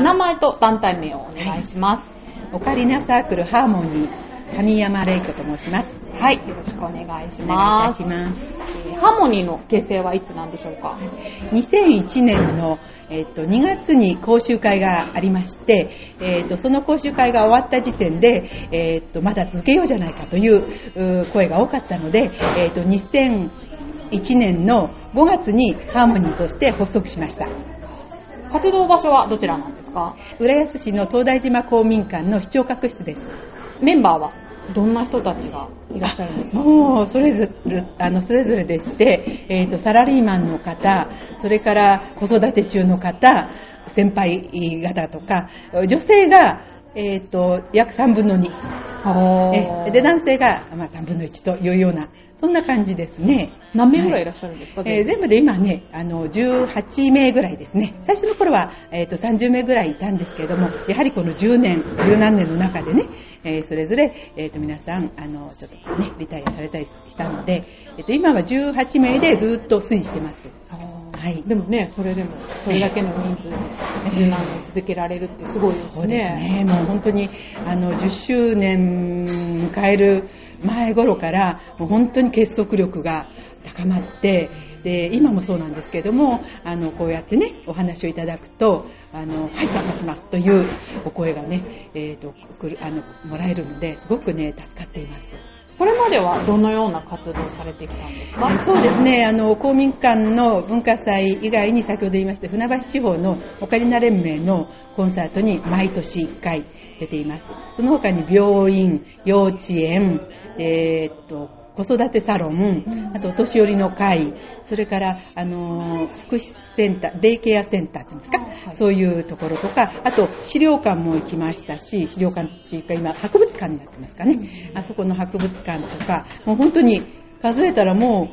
名前と団体名をお願いします。オカリナサークルハーモニー神山玲子と申します。はい、よろしくお願いしお願いします。えーハーモニーの結成はいつなんでしょうか？2001年の、えっと2月に講習会がありまして、えっとその講習会が終わった時点で、えっとまだ続けようじゃないかというう声が多かったので、えっと2001年の5月にハーモニーとして発足しました。活動場所はどちらなんですか？浦安市の東大島公民館の市長閣室です。メンバーは？どんな人たちがいらっしゃるんですか？もうそれぞれあのそれぞれでして、えーと、サラリーマンの方、それから子育て中の方、先輩方とか、女性が、えーと約3分の2、えで男性が、まあ、3分の1というような、そんな感じですね。何名ぐらいいらっしゃるんですか、えー全部で今ね、あの、18名ぐらいですね。最初の頃は、えっ、と、30名ぐらいいたんですけれども、やはりこの10年、十何年の中でね、えーそれぞれ、えっ、と、皆さん、あの、ちょっとね、リタイアされたりしたので、えっ、と、今は18名でずっと推移してます。はいでもね、それでも、それだけの人数で十何年続けられるってすごいですね。そうですね。もう本当に、あの、10周年迎える前頃から、もう本当に結束力が高まって、で、今もそうなんですけれども、あの、こうやってね、お話をいただくと、あの、はい、参加しますというお声がね、えっ、と、あの、もらえるので、すごくね、助かっています。これまではどのような活動をされてきたんですか？そうですね、あの、公民館の文化祭以外に先ほど言いました船橋地方のオカリナ連盟のコンサートに毎年1回出ています。その他に病院、幼稚園、えーっと、子育てサロン、あとお年寄りの会、それから、あのー福祉センター、デイケアセンターっていうんですか、はいそういうところとか、あと資料館も行きましたし、資料館っていうか今、博物館になってますかね？あそこの博物館とか、もう本当に数えたらも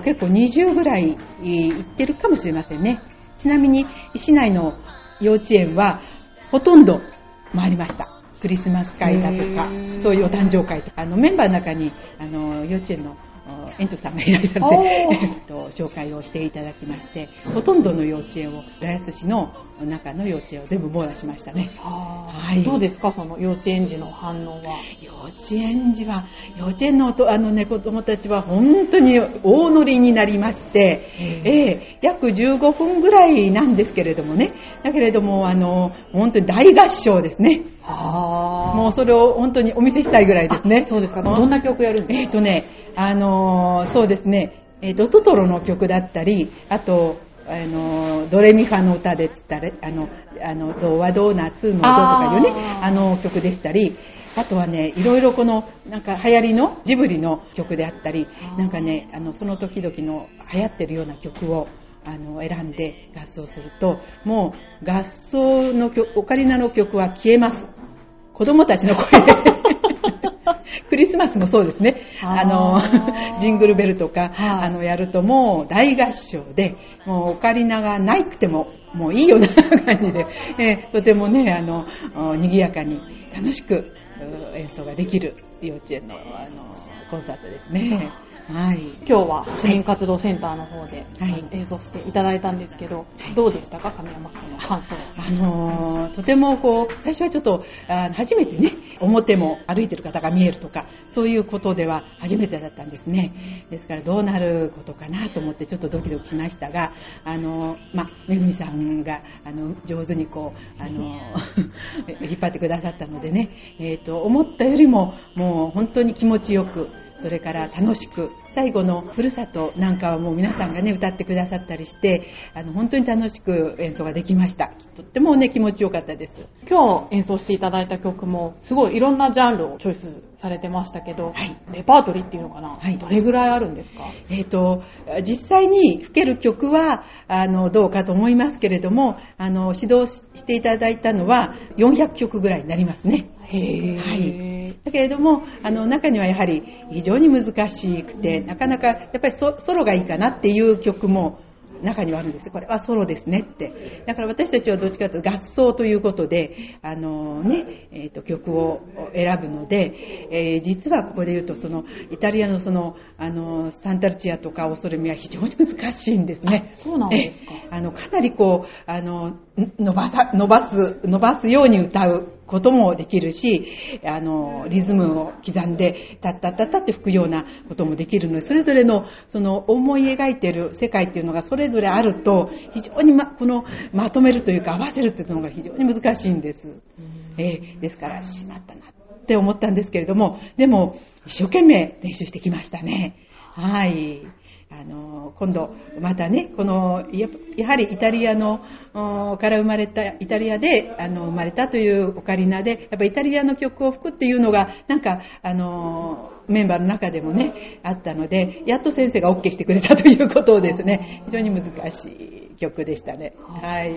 う結構20ぐらいえー行ってるかもしれませんね。ちなみに、市内の幼稚園はほとんど回りました。クリスマス会だとかそういうお誕生会とか、あのメンバーの中にあの幼稚園のお園長さんがいらっしゃって、えっと、紹介をしていただきまして、ほとんどの幼稚園を、浦安市の中の幼稚園を全部網羅しましたね。ははいどうですかその幼稚園児の反応は？幼稚園児は、幼稚園のあの、ね、子供たちは本当に大乗りになりまして、へええ約15分ぐらいなんですけれどもね、だけれども、あの、本当に大合唱ですね。はもうそれを本当にお見せしたいぐらいですね。そうですか。うんどんな曲やるんですえっ、とね、あのーそうですね、えーと、トトロの曲だったり、あと、あのードレミファの歌でっつったら、あの、あの、ドはドーナツのドとかいうね、あの曲でしたり、あとはね、いろいろこの、なんか流行りのジブリの曲であったりなんかね、あの、その時々の流行ってるような曲を、あの、選んで合奏すると、もう合奏の曲、オカリナの曲は消えます。子供たちの声で。クリスマスもそうですね。あの ジングルベルとか、はいあの、やるともう大合唱で、もうオカリナがないくても、もういいような感じで、えーとてもね、あの、お賑やかに楽しくう演奏ができる幼稚園の、あの、コンサートですね。はい。今日は市民活動センターの方で、はい演奏していただいたんですけど、どうでしたか？神山さんの感想。あのーとてもこう、最初はちょっと、あ初めてね、表も歩いてる方が見えるとか、そういうことでは初めてだったんですね。ですからどうなることかなと思ってちょっとドキドキしましたが、あのーまあ、めぐみさんが、あの、上手にこう、あのー 引っ張ってくださったのでね、えっ、と、思ったよりも、もう本当に気持ちよく、それから楽しく、最後のふるさとなんかはもう皆さんがね、歌ってくださったりして、あの、本当に楽しく演奏ができました。とってもね、気持ちよかったです。今日演奏していただいた曲も、すごいいろんなジャンルをチョイスされてましたけど、はいレパートリーっていうのかな、はいどれぐらいあるんですか？えっ、と、実際に吹ける曲は、あの、どうかと思いますけれども、あの、指導していただいたのは400曲ぐらいになりますね。へー。はいだけれども、あの、中にはやはり非常に難しくて、なかなか、やっぱりソソロがいいかなっていう曲も中にはあるんです。これはソロですねって。だから私たちはどっちかというと合奏ということであのね、えーと、曲を選ぶので、えー、実はここで言うとそのイタリアのそのあのサンタルチアとかオソレミは非常に難しいんですね。そうなんですか。あのかなりこうあの伸ばさ伸ばす伸ばすように歌うこともできるし、あの、リズムを刻んで、タッタッタッタって吹くようなこともできるので、それぞれの、その、思い描いてる世界っていうのがそれぞれあると、非常にま、この、まとめるというか合わせるっていうのが非常に難しいんです。えー、ですから、しまったなって思ったんですけれども、でも、一生懸命練習してきましたね。はい。あの今度またねこのやはりイタリアのから生まれたイタリアであの生まれたというオカリナでやっぱイタリアの曲を吹くっていうのがなんかあのメンバーの中でもねあったのでやっと先生が OK してくれたということをですね非常に難しい。曲でしたね。はい。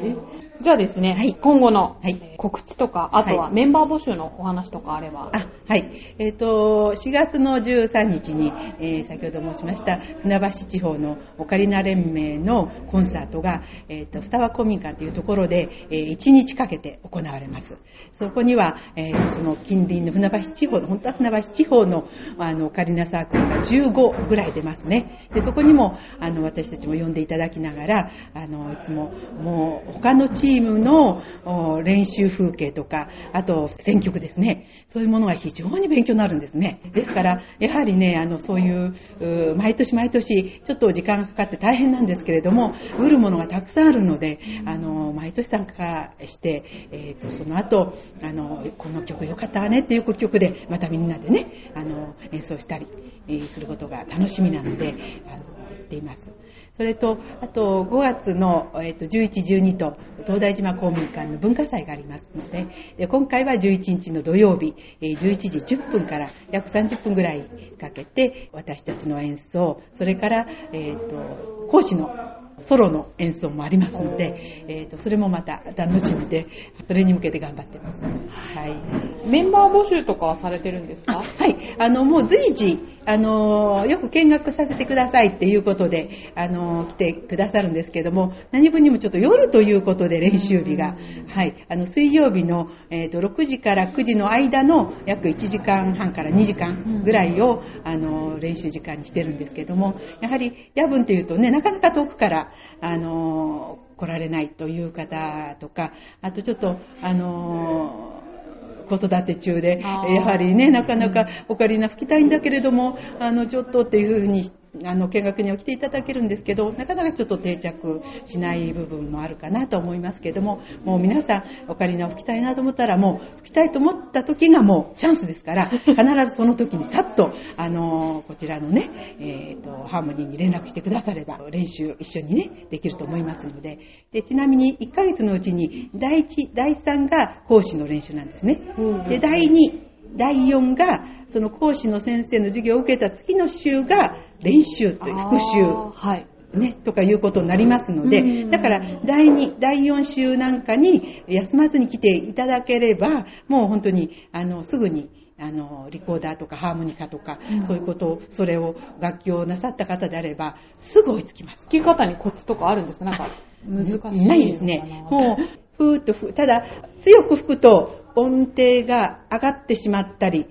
じゃあですね、はい、今後の告知とか、あとはメンバー募集のお話とかあれば。あはい。えっ、ー、と、4月の13日に、えー、先ほど申しました船橋地方のオカリナ連盟のコンサートが、えっ、ー、と、双葉公民館というところで、えー、1日かけて行われます。そこには、えー、その近隣の船橋地方の、本当は船橋地方のあのオカリナサークルが15ぐらい出ますね。で、そこにも、あの、私たちも呼んでいただきながら、あの、のいつも、もう、他のチームの練習風景とか、あと、選曲ですね。そういうものが非常に勉強になるんですね。ですから、やはりね、あの、そういう、毎年毎年、ちょっと時間がかかって大変なんですけれども、売るものがたくさんあるので、あの、毎年参加して、え、ー、と、その後、あの、この曲良かったわねっていう曲で、またみんなでね、あの、演奏したり、することが楽しみなので、あの、言っています。それと、あと5月の、えー、と11、12と東大島公民館の文化祭がありますので、で今回は11日の土曜日、えー、11時10分から約30分ぐらいかけて私たちの演奏、それから、えー、と講師のソロの演奏もありますので、えーと、それもまた楽しみで、それに向けて頑張ってます。はい。メンバー募集とかはされてるんですか？はい。あの、もう随時、あの、よく見学させてくださいっていうことで、あの、来てくださるんですけども、何分にもちょっと夜ということで練習日が、はい、あの、水曜日の、えっ、ー、と、6時から9時の間の約1時間半から2時間ぐらいを、あの、練習時間にしてるんですけども、やはり夜分っていうとね、なかなか遠くから、あの、来られないという方とか、あとちょっと、あの、子育て中で、やはりね、なかなかオカリナ吹きたいんだけれども、あの、ちょっとっていうふうにあの、見学には来ていただけるんですけど、なかなかちょっと定着しない部分もあるかなと思いますけども、もう皆さん、オカリナを吹きたいなと思ったら、もう吹きたいと思った時がもうチャンスですから、必ずその時にさっと、あの、こちらのね、えっ、ー、と、ハーモニーに連絡してくだされば、練習一緒にね、できると思いますので、で、ちなみに1ヶ月のうちに、第1、第3が講師の練習なんですね。で、第2、第4が、その講師の先生の授業を受けた次の週が練習という復習。はい。ね、とかいうことになりますので、だから第2、第4週なんかに休まずに来ていただければ、もう本当に、あの、すぐに、あの、リコーダーとかハーモニカとか、うん、そういうことを、それを楽器をなさった方であれば、すぐ追いつきます。弾き方にコツとかあるんですか？なんか、難しいな？いですね。もう、ふーっとふ、ただ、強く吹くと音程が上がってしまったり、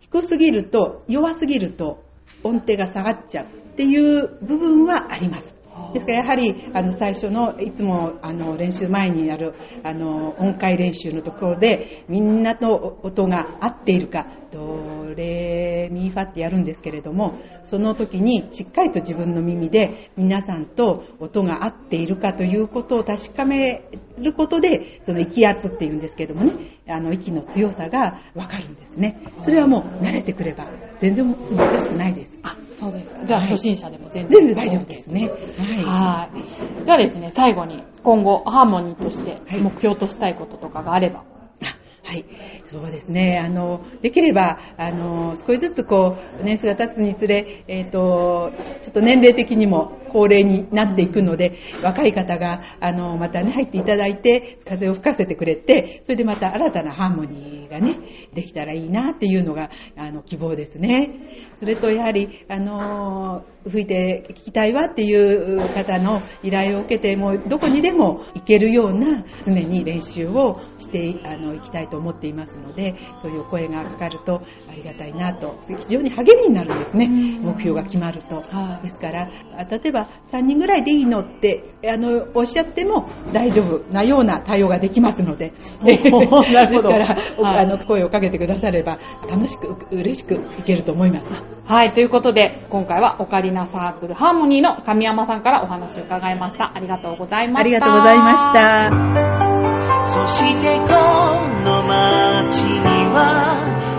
低すぎると、弱すぎると、音程が下がっちゃうっていう部分はあります。ですからやはりあの最初のいつもあの練習前にやるあの音階練習のところでみんなと音が合っているかドレミファってやるんですけれどもその時にしっかりと自分の耳で皆さんと音が合っているかということを確かめることでその息圧っていうんですけどもねあの息の強さがわかるんですね。それはもう慣れてくれば全然難しくないです。あそうですか。じゃあ初心者でも全然、全然大丈夫ですね。はい。じゃあですね、最後に今後ハーモニーとして目標としたいこととかがあれば。はい。そうですね。あの、できれば、あの、少しずつこう、年数が経つにつれ、えっ、ー、と、ちょっと年齢的にも、高齢になっていくので、若い方が、あの、またね、入っていただいて、風を吹かせてくれて、それでまた新たなハーモニーがね、できたらいいなっていうのが、あの、希望ですね。それと、やはり、あの、吹いて聞きたいわっていう方の依頼を受けて、もうどこにでも行けるような常に練習をしてあの行きたいと思っていますので、そういう声がかかるとありがたいなと、非常に励みになるんですね、目標が決まると。ですから、例えば3人ぐらいでいいのってあのおっしゃっても大丈夫なような対応ができますので、ですから、はい、あの声をかけてくだされば楽しく、嬉しくいけると思います。はい、ということで、今回はオカリナサークルハーモニーの神山さんからお話を伺いました。ありがとうございました。ありがとうございました。そしてこの街には